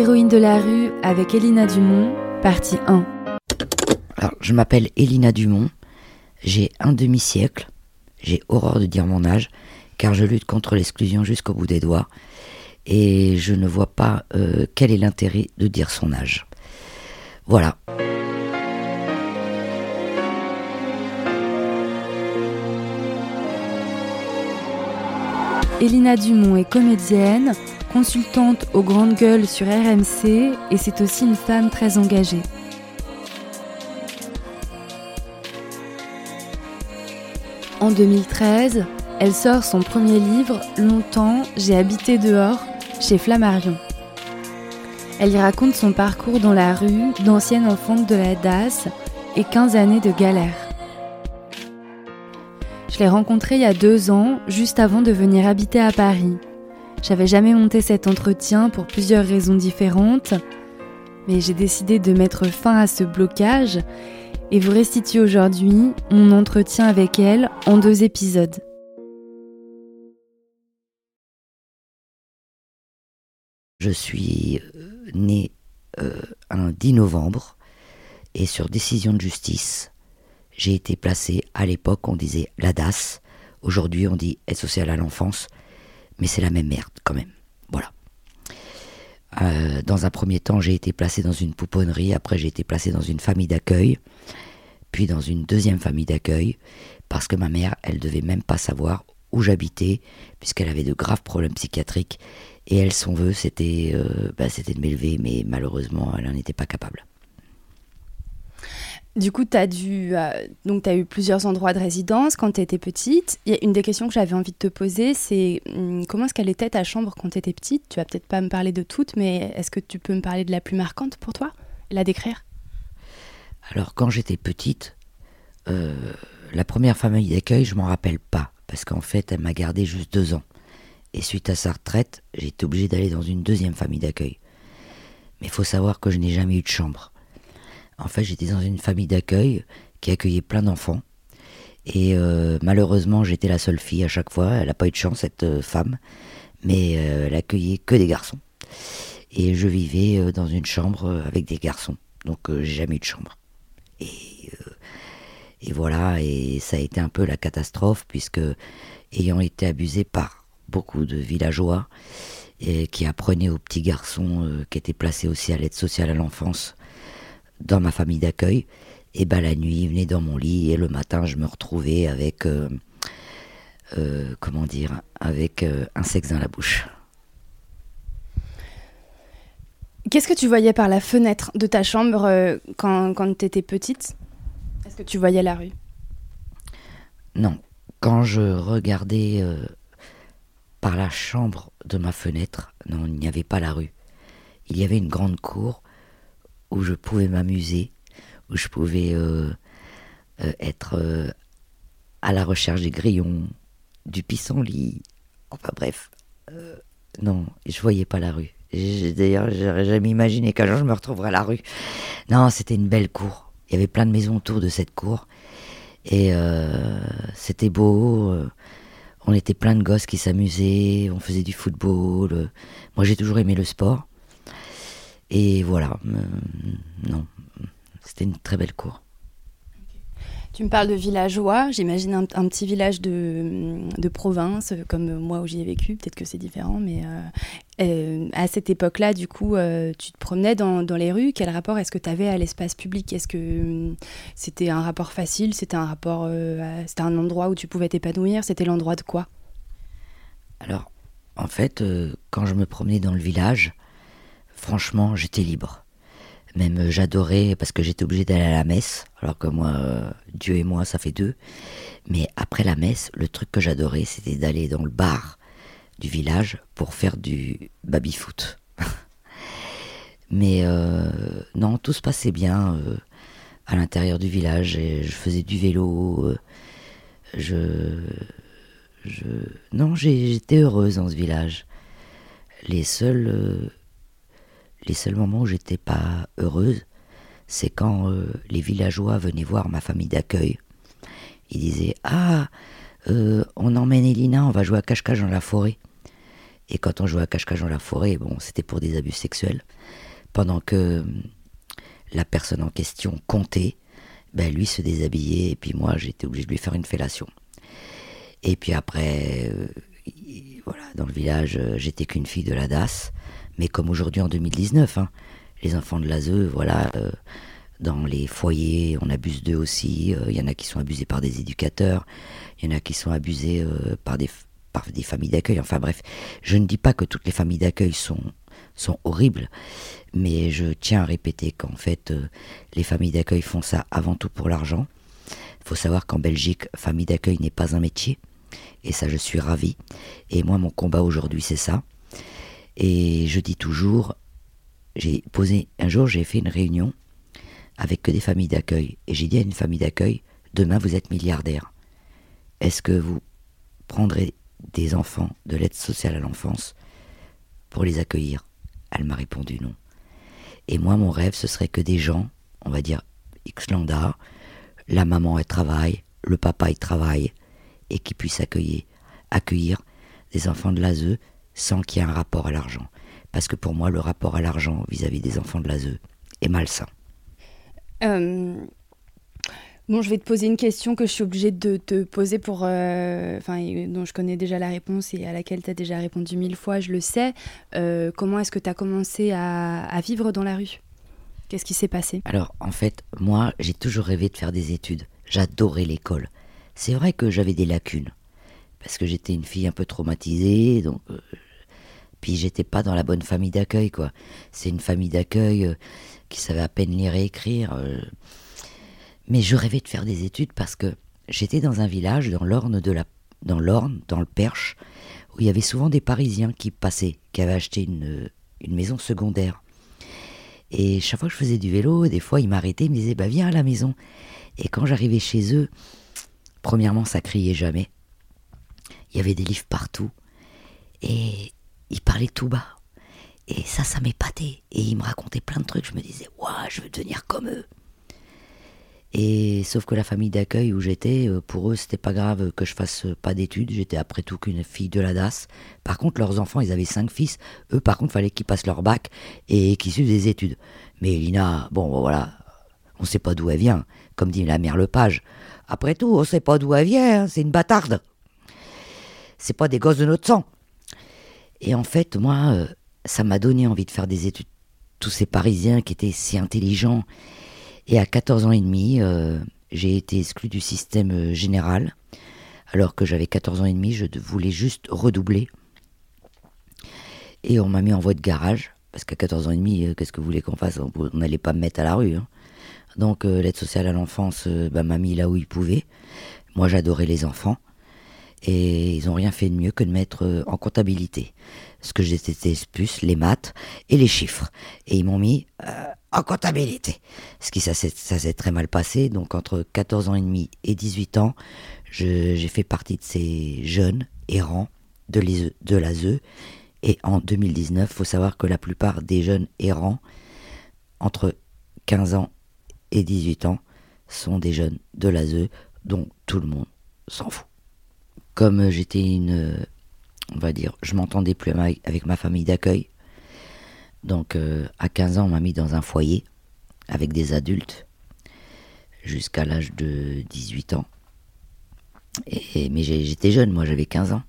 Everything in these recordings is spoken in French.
Héroïne de la rue avec Elina Dumont, partie 1. Alors, je m'appelle Elina Dumont, j'ai un demi-siècle, j'ai horreur de dire mon âge, car je lutte contre l'exclusion jusqu'au bout des doigts, et je ne vois pas euh, quel est l'intérêt de dire son âge. Voilà. Elina Dumont est comédienne, consultante aux grandes gueules sur RMC et c'est aussi une femme très engagée. En 2013, elle sort son premier livre, Longtemps, j'ai habité dehors, chez Flammarion. Elle y raconte son parcours dans la rue, d'ancienne enfante de la DAS et 15 années de galère. Je l'ai rencontrée il y a deux ans, juste avant de venir habiter à Paris. J'avais jamais monté cet entretien pour plusieurs raisons différentes, mais j'ai décidé de mettre fin à ce blocage et vous restitue aujourd'hui mon entretien avec elle en deux épisodes. Je suis euh, né euh, un 10 novembre et sur décision de justice, j'ai été placé, à l'époque on disait la DAS, aujourd'hui on dit aide sociale à l'enfance, mais c'est la même merde quand même. Voilà. Euh, dans un premier temps, j'ai été placé dans une pouponnerie, après j'ai été placé dans une famille d'accueil, puis dans une deuxième famille d'accueil, parce que ma mère, elle devait même pas savoir où j'habitais, puisqu'elle avait de graves problèmes psychiatriques, et elle, son vœu, c'était euh, bah, de m'élever, mais malheureusement, elle n'en était pas capable. Du coup, tu as, euh, eu plusieurs endroits de résidence quand tu étais petite. Une des questions que j'avais envie de te poser, c'est hum, comment est-ce qu'elle était ta chambre quand tu étais petite? Tu vas peut-être pas me parler de toutes, mais est-ce que tu peux me parler de la plus marquante pour toi? La décrire? Alors, quand j'étais petite, euh, la première famille d'accueil, je m'en rappelle pas, parce qu'en fait, elle m'a gardé juste deux ans. Et suite à sa retraite, j'ai été obligé d'aller dans une deuxième famille d'accueil. Mais faut savoir que je n'ai jamais eu de chambre. En fait, j'étais dans une famille d'accueil qui accueillait plein d'enfants. Et euh, malheureusement, j'étais la seule fille à chaque fois. Elle n'a pas eu de chance, cette euh, femme. Mais euh, elle accueillait que des garçons. Et je vivais dans une chambre avec des garçons. Donc, j'ai jamais eu de chambre. Et, voilà, et ça a été un peu la catastrophe, puisque ayant été abusé par beaucoup de villageois, qui apprenaient aux petits garçons qui étaient placés aussi à l'aide sociale à l'enfance dans ma famille d'accueil, et ben la nuit, il venait dans mon lit et le matin, je me retrouvais avec, euh, euh, comment dire, avec euh, un sexe dans la bouche. Qu'est-ce que tu voyais par la fenêtre de ta chambre quand, quand tu étais petite? Est-ce que tu voyais la rue? Non. Quand je regardais par la chambre de ma fenêtre, non, il n'y avait pas la rue. Il y avait une grande cour où je pouvais m'amuser, où je pouvais euh, euh, être euh, à la recherche des grillons, du pissenlit, enfin bref. non, je voyais pas la rue. D'ailleurs, j'aurais jamais imaginé qu'un jour je me retrouverais à la rue. Non, c'était une belle cour. Il y avait plein de maisons autour de cette cour. Et c'était beau. on était plein de gosses qui s'amusaient. On faisait du football. Moi, j'ai toujours aimé le sport. Et voilà, euh, non, c'était une très belle cour. Tu me parles de villageois, j'imagine un, petit village de, de, province, comme moi où j'y ai vécu, peut-être que c'est différent, mais euh, euh, à cette époque-là, du coup, tu te promenais dans, dans, les rues, quel rapport est-ce que tu avais à l'espace public? Est-ce que c'était un rapport facile C'était un rapport, c'était un endroit où tu pouvais t'épanouir C'était l'endroit de quoi? Alors, en fait, quand je me promenais dans le village, franchement, j'étais libre. Même euh, j'adorais parce que j'étais obligé d'aller à la messe, alors que moi, euh, Dieu et moi, ça fait deux. Mais après la messe, le truc que j'adorais, c'était d'aller dans le bar du village pour faire du baby-foot. Mais euh, non, tout se passait bien à l'intérieur du village. Et je faisais du vélo. je, je, non, j'étais heureuse dans ce village. Les seuls les seuls moments où j'étais pas heureuse, c'est quand euh, les villageois venaient voir ma famille d'accueil. Ils disaient Ah, euh, on emmène Elina, on va jouer à cache-cache dans la forêt. Et quand on jouait à cache-cache dans la forêt, bon, c'était pour des abus sexuels. Pendant que hum, la personne en question comptait, ben lui se déshabillait et puis moi j'étais obligé de lui faire une fellation. Et puis après, euh, voilà, dans le village, euh, j'étais qu'une fille de la DAS, mais comme aujourd'hui en 2019, hein, les enfants de l'ASE, voilà, euh, dans les foyers, on abuse d'eux aussi. Il y en a qui sont abusés par des éducateurs, il y en a qui sont abusés par des par familles d'accueil. Enfin bref, je ne dis pas que toutes les familles d'accueil sont sont horribles, mais je tiens à répéter qu'en fait, les familles d'accueil font ça avant tout pour l'argent. Il faut savoir qu'en Belgique, famille d'accueil n'est pas un métier. Et ça, je suis ravi. Et moi, mon combat aujourd'hui, c'est ça. Et je dis toujours, j'ai posé, un jour, j'ai fait une réunion avec que des familles d'accueil. Et j'ai dit à une famille d'accueil, demain, vous êtes milliardaire. Est-ce que vous prendrez des enfants de l'aide sociale à l'enfance pour les accueillir? Elle m'a répondu non. Et moi, mon rêve, ce serait que des gens, on va dire X lambda, la maman elle travaille, le papa il travaille, et qui puisse accueillir, accueillir des enfants de l'ASE sans qu'il y ait un rapport à l'argent. Parce que pour moi, le rapport à l'argent vis-à-vis des enfants de l'ASE est malsain. Euh, bon, je vais te poser une question que je suis obligée de te poser pour, euh, enfin, dont je connais déjà la réponse et à laquelle tu as déjà répondu mille fois, je le sais. Euh, comment est-ce que tu as commencé à, à, vivre dans la rue? Qu'est-ce qui s'est passé? Alors, en fait, moi, j'ai toujours rêvé de faire des études. J'adorais l'école. C'est vrai que j'avais des lacunes, parce que j'étais une fille un peu traumatisée, donc euh, puis j'étais pas dans la bonne famille d'accueil quoi. C'est une famille d'accueil euh, qui savait à peine lire et écrire. Euh. Mais je rêvais de faire des études parce que j'étais dans un village dans l'Orne de la dans l'Orne, dans le Perche, où il y avait souvent des Parisiens qui passaient, qui avaient acheté une, une maison secondaire. Et chaque fois que je faisais du vélo, des fois ils m'arrêtaient, ils me disaient bah viens à la maison. Et quand j'arrivais chez eux, Premièrement, ça criait jamais. Il y avait des livres partout. Et ils parlaient tout bas. Et ça, ça m'épatait. Et ils me racontaient plein de trucs. Je me disais, waouh, je veux devenir comme eux. Et sauf que la famille d'accueil où j'étais, euh, pour eux, c'était pas grave que je fasse pas d'études. J'étais après tout qu'une fille de la DAS. Par contre, leurs enfants, ils avaient cinq fils. Eux, par contre, fallait qu'ils passent leur bac et qu'ils suivent des études. Mais Lina, bon, voilà, on sait pas d'où elle vient. Comme dit la mère Lepage, après tout, on sait pas d'où elle vient, hein, c'est une bâtarde. C'est pas des gosses de notre sang. Et en fait, moi, euh, ça m'a donné envie de faire des études. Tous ces Parisiens qui étaient si intelligents. Et à 14 ans et demi, euh, j'ai été exclu du système euh, général. Alors que j'avais 14 ans et demi, je voulais juste redoubler. Et on m'a mis en voie de garage. Parce qu'à 14 ans et demi, qu'est-ce que vous voulez qu'on fasse? On n'allait pas me mettre à la rue. Hein. Donc l'aide sociale à l'enfance bah, m'a mis là où il pouvait. Moi j'adorais les enfants. Et ils n'ont rien fait de mieux que de mettre euh, en comptabilité. Ce que j'étais plus, les maths et les chiffres. Et ils m'ont mis en comptabilité. Ce qui ça s'est très mal passé. Donc entre 14 ans et demi et 18 ans, j'ai fait partie de ces jeunes errants de, de l'ASE. Et en 2019, il faut savoir que la plupart des jeunes errants entre 15 ans et 18 ans sont des jeunes de l'ASE dont tout le monde s'en fout. Comme j'étais une, on va dire, je m'entendais plus avec ma famille d'accueil, donc euh, à 15 ans on m'a mis dans un foyer avec des adultes jusqu'à l'âge de 18 ans. Mais j'étais jeune, moi j'avais 15 ans.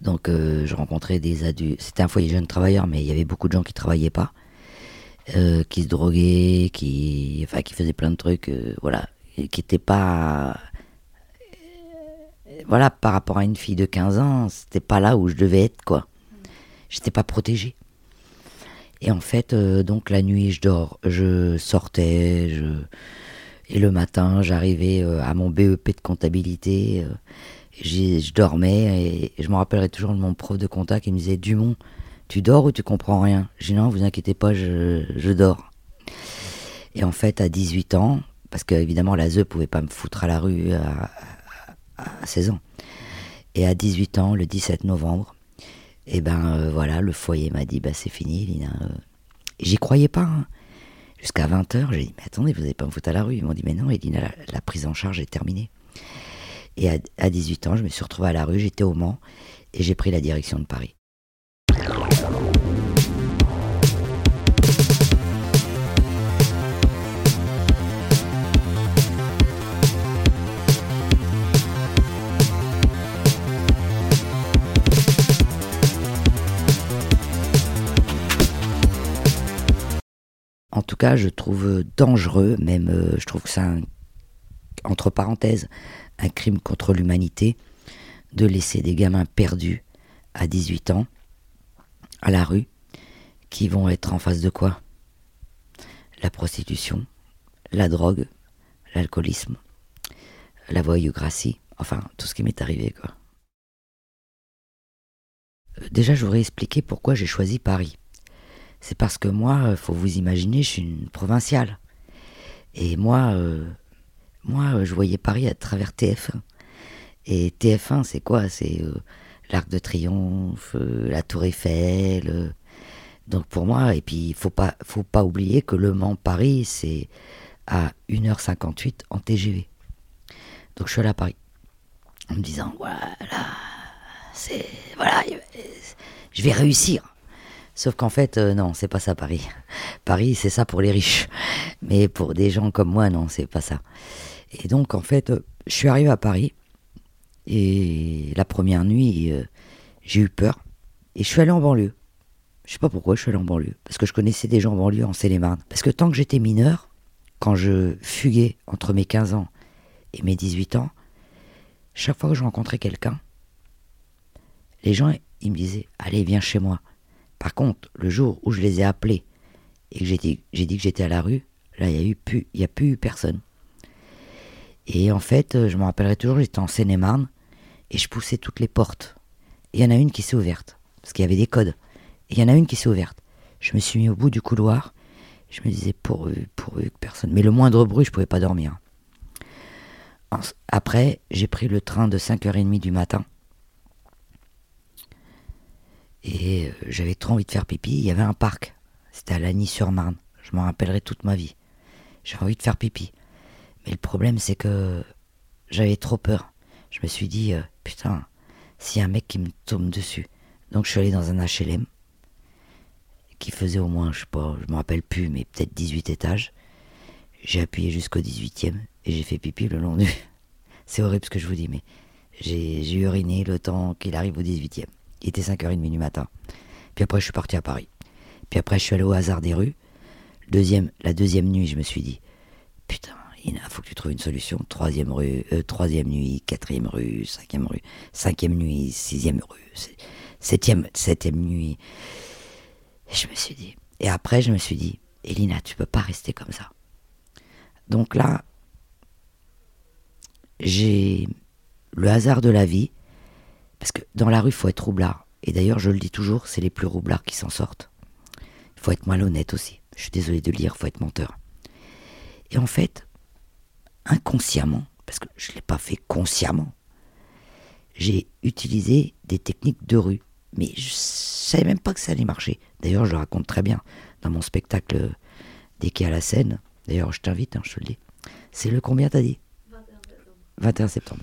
Donc euh, je rencontrais des adultes. C'était un foyer jeune travailleur, mais il y avait beaucoup de gens qui travaillaient pas. Euh, qui se droguait, qui, faisait plein de trucs, euh, voilà, qui n'était pas, euh, voilà, par rapport à une fille de 15 ans, c'était pas là où je devais être, quoi. J'étais pas protégée. Et en fait, donc la nuit, je dors, je sortais, je... et le matin, j'arrivais à mon BEP de comptabilité, je dormais, et je me rappellerai toujours de mon prof de compta qui me disait Dumont, tu dors ou tu comprends rien? J'ai dit non, vous inquiétez pas, je, dors. Et en fait, à 18 ans, parce qu'évidemment, la ZE pouvait pas me foutre à la rue 16 ans. Et à 18 ans, le 17 novembre, et eh ben euh, voilà, le foyer m'a dit, bah c'est fini, Lina. Euh. J'y croyais pas. Hein. Jusqu'à 20h, j'ai dit, mais attendez, vous n'allez pas me foutre à la rue. Ils m'ont dit, mais non, Elina, la, la, prise en charge est terminée. Et à, à 18 ans, je me suis retrouvée à la rue, j'étais au Mans, et j'ai pris la direction de Paris. Cas, je trouve dangereux, même euh, je trouve que c'est un, entre parenthèses, un crime contre l'humanité de laisser des gamins perdus à 18 ans à la rue qui vont être en face de quoi? La prostitution, la drogue, l'alcoolisme, la voyougracie, enfin tout ce qui m'est arrivé quoi. Euh, déjà, je voudrais expliquer pourquoi j'ai choisi Paris. C'est parce que moi, euh, faut vous imaginer, je suis une provinciale. Et moi, euh, moi, je voyais Paris à travers TF1. Et TF1, c'est quoi? C'est l'Arc de Triomphe, la Tour Eiffel. donc pour moi, et puis il faut pas, faut pas oublier que Le Mans-Paris, c'est à 1h58 en TGV. Donc je suis allé à Paris en me disant voilà, c'est voilà, je vais réussir. Sauf qu'en fait, euh, non, c'est pas ça Paris. Paris, c'est ça pour les riches. Mais pour des gens comme moi, non, c'est pas ça. Et donc, en fait, euh, je suis arrivé à Paris. Et la première nuit, euh, j'ai eu peur. Et je suis allé en banlieue. Je sais pas pourquoi je suis allé en banlieue. Parce que je connaissais des gens en banlieue en Seine-et-Marne. Parce que tant que j'étais mineur, quand je fuguais entre mes 15 ans et mes 18 ans, chaque fois que je rencontrais quelqu'un, les gens, ils me disaient Allez, viens chez moi. Par contre, le jour où je les ai appelés et que j'ai dit, que j'étais à la rue, là, il n'y a, plus, a plus eu personne. Et en fait, je me rappellerai toujours, j'étais en Seine-et-Marne et je poussais toutes les portes. Il y en a une qui s'est ouverte, parce qu'il y avait des codes. Il y en a une qui s'est ouverte. Je me suis mis au bout du couloir. Je me disais, pourvu, pourvu que personne. Mais le moindre bruit, je pouvais pas dormir. Après, j'ai pris le train de 5h30 du matin. Et euh, j'avais trop envie de faire pipi. Il y avait un parc. C'était à Lagny-sur-Marne. Je m'en rappellerai toute ma vie. J'avais envie de faire pipi. Mais le problème, c'est que j'avais trop peur. Je me suis dit, euh, putain, s'il y a un mec qui me tombe dessus. Donc je suis allé dans un HLM qui faisait au moins, je sais pas, je me rappelle plus, mais peut-être 18 étages. J'ai appuyé jusqu'au 18e et j'ai fait pipi le long du. C'est horrible ce que je vous dis, mais j'ai uriné le temps qu'il arrive au 18e. Il était 5h30 du matin. Puis après, je suis parti à Paris. Puis après, je suis allé au hasard des rues. Deuxième, la deuxième nuit, je me suis dit, putain, il faut que tu trouves une solution. Troisième rue, euh, troisième nuit, quatrième rue, cinquième rue, cinquième nuit, sixième rue, septième, septième nuit. Et je me suis dit. Et après, je me suis dit, Elina, tu peux pas rester comme ça. Donc là, j'ai le hasard de la vie, parce que dans la rue, il faut être roublard. Et d'ailleurs, je le dis toujours, c'est les plus roublards qui s'en sortent. Il faut être malhonnête aussi. Je suis désolé de le dire, il faut être menteur. Et en fait, inconsciemment, parce que je ne l'ai pas fait consciemment, j'ai utilisé des techniques de rue. Mais je savais même pas que ça allait marcher. D'ailleurs, je le raconte très bien dans mon spectacle Dès qu'il y a la scène. D'ailleurs, je t'invite, hein, je te le dis. C'est le combien t'as dit? 21 septembre.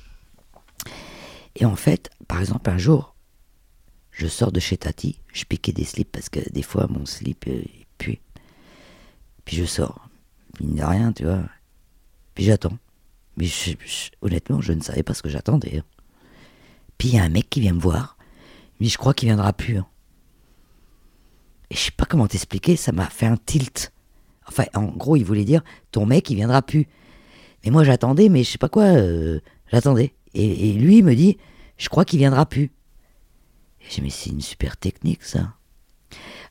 Et en fait, par exemple, un jour, je sors de chez Tati, je piquais des slips parce que des fois mon slip euh, pue. Puis je sors, mine de rien, tu vois. Puis j'attends. Mais honnêtement, je ne savais pas ce que j'attendais. Hein. Puis il y a un mec qui vient me voir. Dit Je crois qu'il viendra plus. Hein. Et je sais pas comment t'expliquer, ça m'a fait un tilt. Enfin, en gros, il voulait dire Ton mec, il viendra plus. Mais moi, j'attendais, mais je sais pas quoi, euh, j'attendais. Et, lui, me dit, je crois qu'il viendra plus. Et j'ai dit, mais c'est une super technique, ça.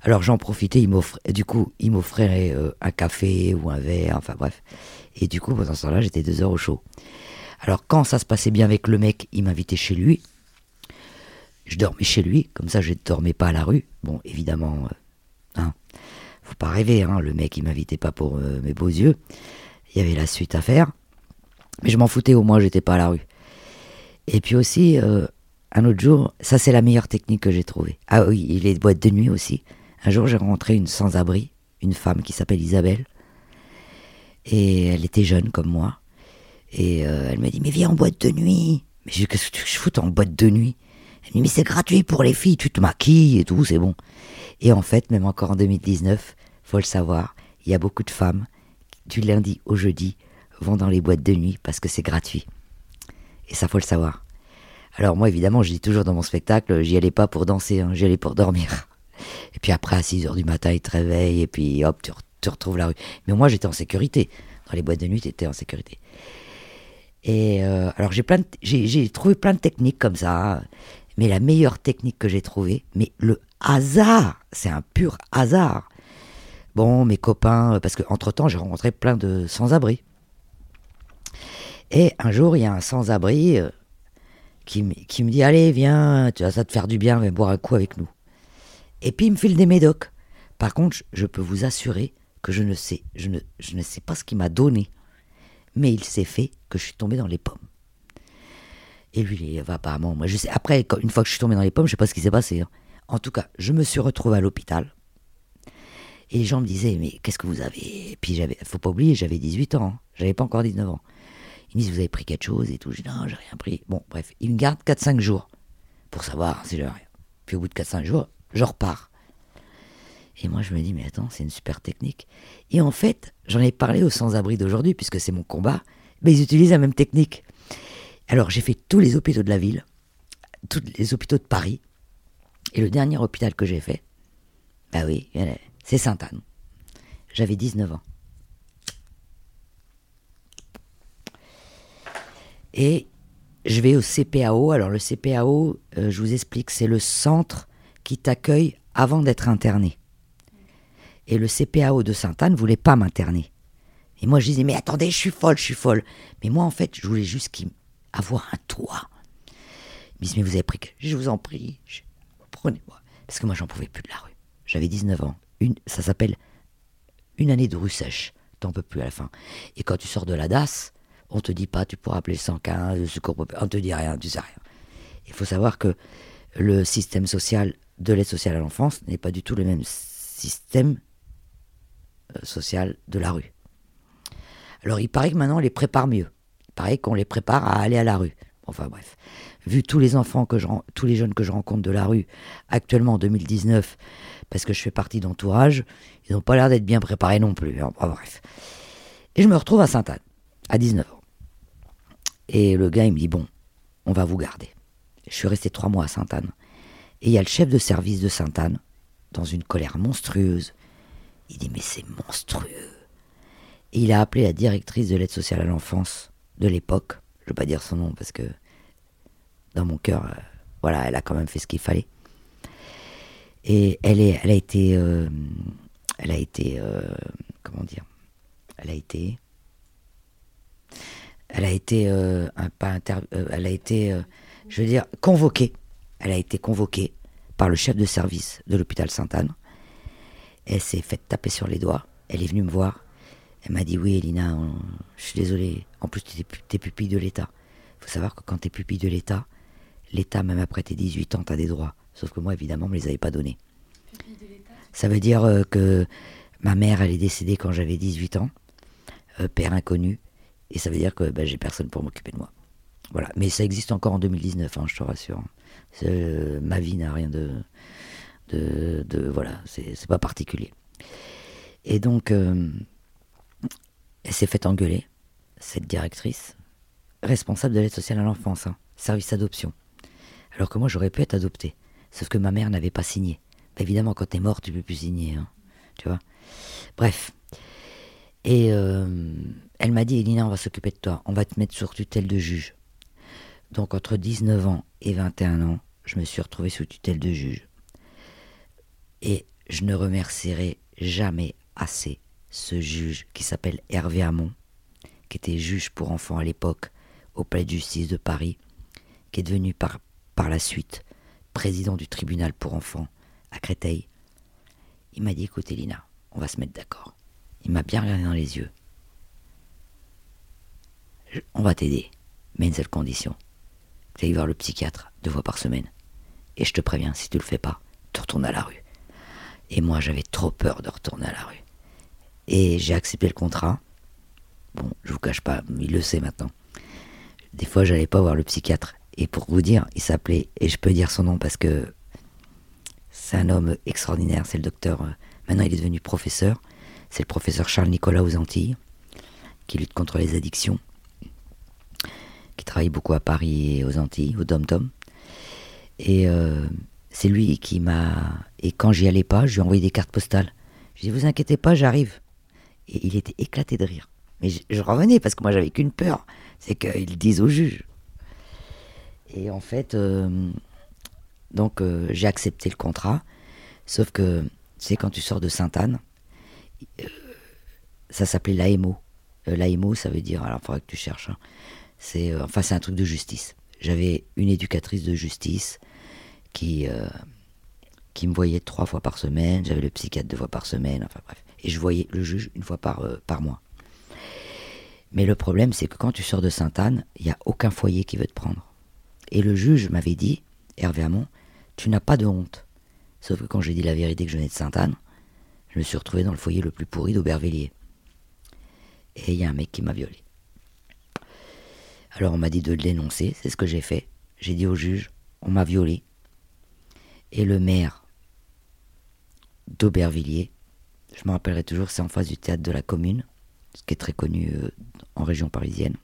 Alors j'en profitais, il m'offrait, du coup, il m'offrait euh, un café ou un verre, enfin bref. Et du coup, pendant ce temps-là, j'étais deux heures au chaud. Alors quand ça se passait bien avec le mec, il m'invitait chez lui. Je dormais chez lui, comme ça je ne dormais pas à la rue. Bon, évidemment, euh, hein, faut pas rêver, hein, le mec il m'invitait pas pour mes beaux yeux. Il y avait la suite à faire. Mais je m'en foutais, au moins j'étais pas à la rue. Et puis aussi, euh, un autre jour, ça c'est la meilleure technique que j'ai trouvée. Ah oui, il est boîte de nuit aussi. Un jour, j'ai rencontré une sans-abri, une femme qui s'appelle Isabelle. Et elle était jeune comme moi. Et euh, elle me dit, mais viens en boîte de nuit. Mais je qu'est-ce que je fous en boîte de nuit Elle me dit, mais c'est gratuit pour les filles, tu te maquilles et tout, c'est bon. Et en fait, même encore en 2019, faut le savoir, il y a beaucoup de femmes, du lundi au jeudi, vont dans les boîtes de nuit parce que c'est gratuit. Et ça, faut le savoir. Alors moi, évidemment, je dis toujours dans mon spectacle, j'y allais pas pour danser, hein, j'y allais pour dormir. Et puis après, à 6 heures du matin, il te réveille, et puis hop, te retrouves la rue. Mais moi, j'étais en sécurité. Dans les boîtes de nuit, t'étais en sécurité. Et euh, alors, j'ai, j'ai, trouvé plein de techniques comme ça. Mais la meilleure technique que j'ai trouvée, mais le hasard, c'est un pur hasard. Bon, mes copains, parce que entre temps j'ai rencontré plein de sans-abri. Et un jour, il y a un sans-abri euh, qui, me- dit Allez, viens, tu vas ça te faire du bien, viens boire un coup avec nous. Et puis il me file des médocs. Par contre, je, peux vous assurer que je ne sais, je ne, sais pas ce qu'il m'a donné, mais il s'est fait que je suis tombé dans les pommes. Et lui, il va apparemment, moi je sais. Après, une fois que je suis tombé dans les pommes, je sais pas ce qui s'est passé. hein. En tout cas, je me suis retrouvé à l'hôpital. Et les gens me disaient, mais qu'est-ce que vous avez? Et puis, j'avais, faut pas oublier, j'avais 18 ans. hein. J'avais pas encore 19 ans. Ils me disent, vous avez pris quelque chose et tout. Je dis, non, j'ai rien pris. Bon, bref, ils me gardent 4-5 jours pour savoir si j'ai rien. Puis au bout de 4-5 jours, je repars. Et moi, je me dis, mais attends, c'est une super technique. Et en fait, j'en ai parlé aux sans-abri d'aujourd'hui, puisque c'est mon combat. Mais ils utilisent la même technique. Alors, j'ai fait tous les hôpitaux de la ville, tous les hôpitaux de Paris. Et le dernier hôpital que j'ai fait, bah oui, c'est Sainte-Anne. J'avais 19 ans. Et je vais au CPAO. Alors le CPAO, euh, je vous explique, c'est le centre qui t'accueille avant d'être interné. Et le CPAO de Sainte-Anne voulait pas m'interner. Et moi je disais, mais attendez, je suis folle, je suis folle. Mais moi en fait, je voulais juste qu'il- avoir un toit. Ils me disent, mais vous avez pris que... Je vous en prie, prenez-moi. Parce que moi j'en pouvais plus de la rue. J'avais 19 ans. Une, ça s'appelle une année de rue sèche. T'en peux plus à la fin. Et quand tu sors de la DAS, on te dit pas, tu pourras appeler le 115, le secours populaire. On te dit rien, tu sais rien. Il faut savoir que le système social de l'aide sociale à l'enfance n'est pas du tout le même système euh, social de la rue. Alors il paraît que maintenant on les prépare mieux. Il paraît qu'on les prépare à aller à la rue. Enfin bref, vu tous les enfants que je, tous les jeunes que je rencontre de la rue actuellement en 2019, parce que je fais partie d'entourage, ils n'ont pas l'air d'être bien préparés non plus. hein. Enfin, bref. Et je me retrouve à Sainte-Anne, à 19 ans. Et le gars, il me dit, bon, on va vous garder. Je suis resté trois mois à Sainte-Anne. Et il y a le chef de service de Sainte-Anne, dans une colère monstrueuse. Il dit, mais c'est monstrueux. Et il a appelé la directrice de l'aide sociale à l'enfance de l'époque. Je ne veux pas dire son nom parce que dans mon cœur, euh, voilà, elle a quand même fait ce qu'il fallait. Et elle, est, elle a été, euh, elle a été, euh, comment dire, elle a été, elle a été, euh, euh, euh, je veux convoquée. Elle a été convoquée par le chef de service de l'hôpital Sainte-Anne. Elle s'est faite taper sur les doigts. Elle est venue me voir. Elle m'a dit oui, Elina, je suis désolée. En plus, tu es pupille de l'État. Il faut savoir que quand tu es pupille de l'État, l'État, même après tes 18 ans, tu as des droits. Sauf que moi, évidemment, on me les avait pas donnés. Ça veut dire que ma mère, elle est décédée quand j'avais 18 ans, père inconnu, et ça veut dire que bah, j'ai personne pour m'occuper de moi. Voilà. Mais ça existe encore en 2019, hein, je te rassure. Euh, ma vie n'a rien de, de, de- voilà, c'est pas particulier. Et donc, euh, elle s'est fait engueuler, cette directrice, responsable de l'aide sociale à l'enfance, hein, service adoption. Alors que moi, j'aurais pu être adopté. Sauf que ma mère n'avait pas signé. Évidemment, quand t'es mort, tu peux plus signer. hein, tu vois Bref. Et euh, elle m'a dit, Elina, on va s'occuper de toi. On va te mettre sur tutelle de juge. Donc, entre 19 ans et 21 ans, je me suis retrouvé sous tutelle de juge. Et je ne remercierai jamais assez ce juge qui s'appelle Hervé Hamon, qui était juge pour enfants à l'époque au palais de justice de Paris, qui est devenu par, par la suite président du tribunal pour enfants à Créteil. Il m'a dit écoute Elina, on va se mettre d'accord. Il m'a bien regardé dans les yeux. On va t'aider, mais une seule condition. Tu ailles voir le psychiatre deux fois par semaine. Et je te préviens, si tu le fais pas, tu retournes à la rue. Et moi, j'avais trop peur de retourner à la rue. Et j'ai accepté le contrat. Bon, je vous cache pas, il le sait maintenant. Des fois, j'allais pas voir le psychiatre. Et pour vous dire, il s'appelait, et je peux dire son nom parce que c'est un homme extraordinaire, c'est le docteur. euh, Maintenant, il est devenu professeur. C'est le professeur Charles Nicolas aux Antilles, qui lutte contre les addictions, qui travaille beaucoup à Paris et aux Antilles, au Dom-Tom. Et euh, c'est lui qui m'a. Et quand j'y allais pas, je lui ai envoyé des cartes postales. Je lui ai dit, vous inquiétez pas, j'arrive. Et il était éclaté de rire. Mais je, revenais parce que moi j'avais qu'une peur, c'est qu'ils disent au juge. Et en fait, euh, donc euh, j'ai accepté le contrat, sauf que, c'est quand tu sors de Sainte-Anne, ça s'appelait l'AMO. L'AMO, ça veut dire, alors il faudrait que tu cherches, hein. c'est enfin c'est un truc de justice. J'avais une éducatrice de justice qui, qui me voyait trois fois par semaine, j'avais le psychiatre deux fois par semaine, enfin bref. Et je voyais le juge une fois par, par mois. Mais le problème, c'est que quand tu sors de Sainte-Anne, il n'y a aucun foyer qui veut te prendre. Et le juge m'avait dit, Hervé Hamon, tu n'as pas de honte. Sauf que quand j'ai dit la vérité que je venais de Sainte-Anne, je me suis retrouvé dans le foyer le plus pourri d'Aubervilliers. Et il y a un mec qui m'a violé. Alors on m'a dit de le dénoncer, c'est ce que j'ai fait. J'ai dit au juge, on m'a violé. Et le maire d'Aubervilliers, je me rappellerai toujours, c'est en face du théâtre de la commune, ce qui est très connu euh, en région parisienne.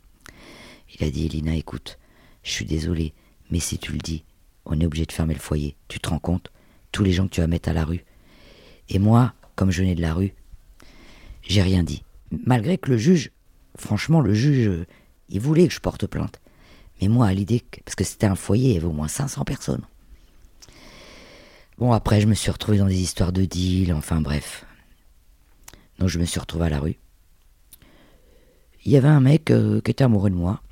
Il a dit, Elina, écoute, je suis désolé, mais si tu le dis, on est obligé de fermer le foyer. Tu te rends compte? Tous les gens que tu vas mettre à la rue. Et moi, comme je venais de la rue, j'ai rien dit. Malgré que le juge, franchement, le juge, euh, il voulait que je porte plainte. Mais moi, à l'idée, parce que c'était un foyer, il y avait au moins 500 personnes. Bon, après, je me suis retrouvé dans des histoires de deal, enfin bref. Donc, je me suis retrouvé à la rue il y avait un mec euh, qui était amoureux de moi.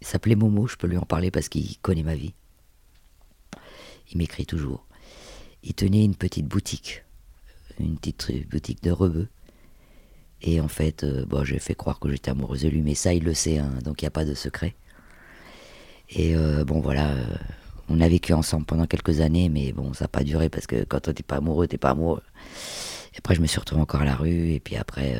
Il s'appelait Momo, je peux lui en parler parce qu'il connaît ma vie. Il m'écrit toujours. Il tenait une petite boutique, une petite boutique de rebeux. Et en fait, euh, bon, j'ai fait croire que j'étais amoureuse de lui, mais ça, il le sait, hein, donc il n'y a pas de secret. Et euh, bon, voilà, on a vécu ensemble pendant quelques années, mais bon, ça n'a pas duré parce que quand t'es pas amoureux, t'es pas amoureux. Et après, je me suis retrouvé encore à la rue, et puis après,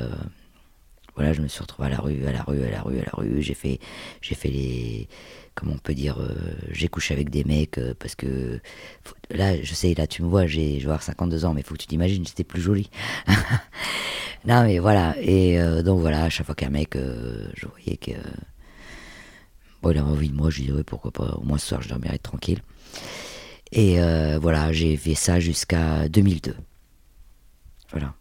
voilà, je me suis retrouvé à la rue, à la rue, à la rue, à la rue. J'ai fait, j'ai fait les, comment on peut dire, euh, j'ai couché avec des mecs euh, parce que là, je sais, là, tu me vois, j'ai, je vais avoir 52 ans, mais faut que tu t'imagines, j'étais plus jolie. non, mais voilà. Et euh, donc voilà, à chaque fois qu'un mec, je voyais que bon, il avait envie de moi, je disais pourquoi pas. Au moins ce soir, je dormirai tranquille. Et voilà, j'ai fait ça jusqu'à 2002. Voilà.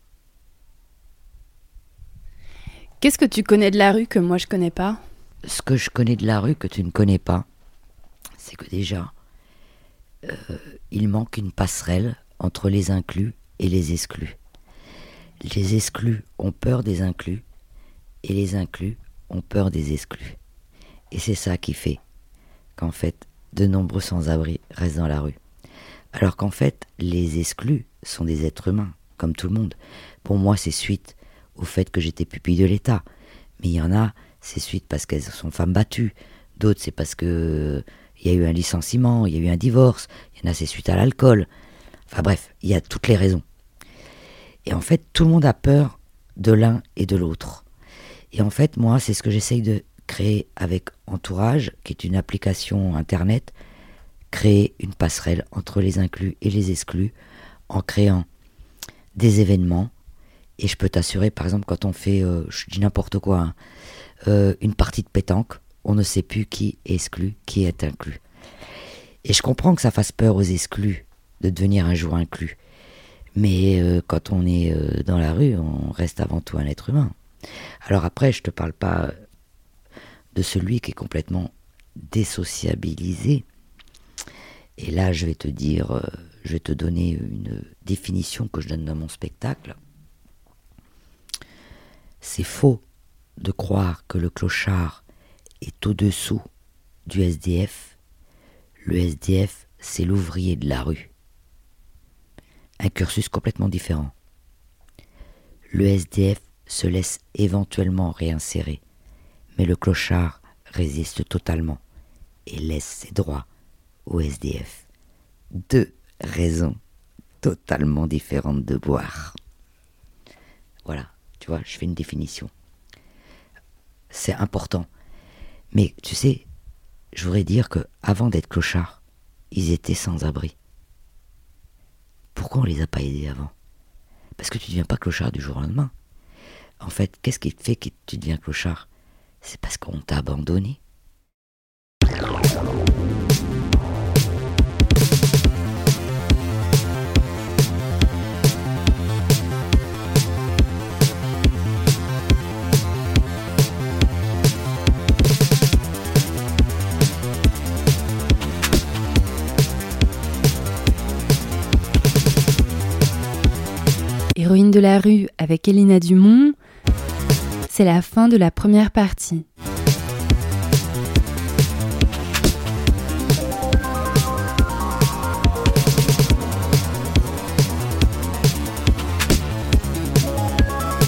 Qu'est-ce que tu connais de la rue que moi je connais pas? Ce que je connais de la rue que tu ne connais pas, c'est que déjà, euh, il manque une passerelle entre les inclus et les exclus. Les exclus ont peur des inclus et les inclus ont peur des exclus. Et c'est ça qui fait qu'en fait, de nombreux sans-abri restent dans la rue. Alors qu'en fait, les exclus sont des êtres humains, comme tout le monde. Pour moi, c'est suite au fait que j'étais pupille de l'État. Mais il y en a, c'est suite parce qu'elles sont femmes battues. D'autres, c'est parce que il y a eu un licenciement, il y a eu un divorce. Il y en a, c'est suite à l'alcool. Enfin bref, il y a toutes les raisons. Et en fait, tout le monde a peur de l'un et de l'autre. Et en fait, moi, c'est ce que j'essaye de créer avec Entourage, qui est une application Internet, créer une passerelle entre les inclus et les exclus en créant des événements et je peux t'assurer, par exemple, quand on fait, euh, je dis n'importe quoi, hein, euh, une partie de pétanque, on ne sait plus qui est exclu, qui est inclus. Et je comprends que ça fasse peur aux exclus de devenir un jour inclus. Mais euh, quand on est dans la rue, on reste avant tout un être humain. Alors après, je te parle pas de celui qui est complètement désociabilisé. Et là, je vais te dire, je vais te donner une définition que je donne dans mon spectacle. C'est faux de croire que le clochard est au-dessous du SDF. Le SDF, c'est l'ouvrier de la rue. Un cursus complètement différent. Le SDF se laisse éventuellement réinsérer, mais le clochard résiste totalement et laisse ses droits au SDF. Deux raisons totalement différentes de boire. Voilà je fais une définition. C'est important. Mais tu sais, je voudrais dire que avant d'être clochards, ils étaient sans abri. Pourquoi on les a pas aidés avant? Parce que tu ne deviens pas clochard du jour au lendemain. En fait, qu'est-ce qui fait que tu deviens clochard? C'est parce qu'on t'a abandonné. Héroïne de la rue avec Elina Dumont, c'est la fin de la première partie.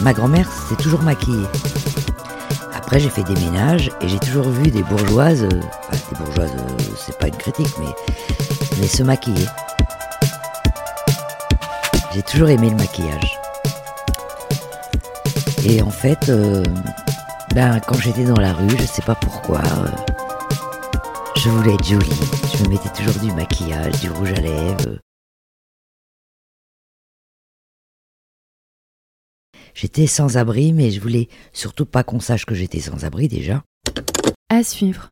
Ma grand-mère s'est toujours maquillée. Après, j'ai fait des ménages et j'ai toujours vu des bourgeoises, euh, enfin, des bourgeoises, euh, c'est pas une critique, mais, mais se maquiller. J'ai toujours aimé le maquillage. Et en fait, euh, ben, quand j'étais dans la rue, je sais pas pourquoi, euh, je voulais être jolie. Je me mettais toujours du maquillage, du rouge à lèvres. J'étais sans abri, mais je voulais surtout pas qu'on sache que j'étais sans abri déjà. À suivre.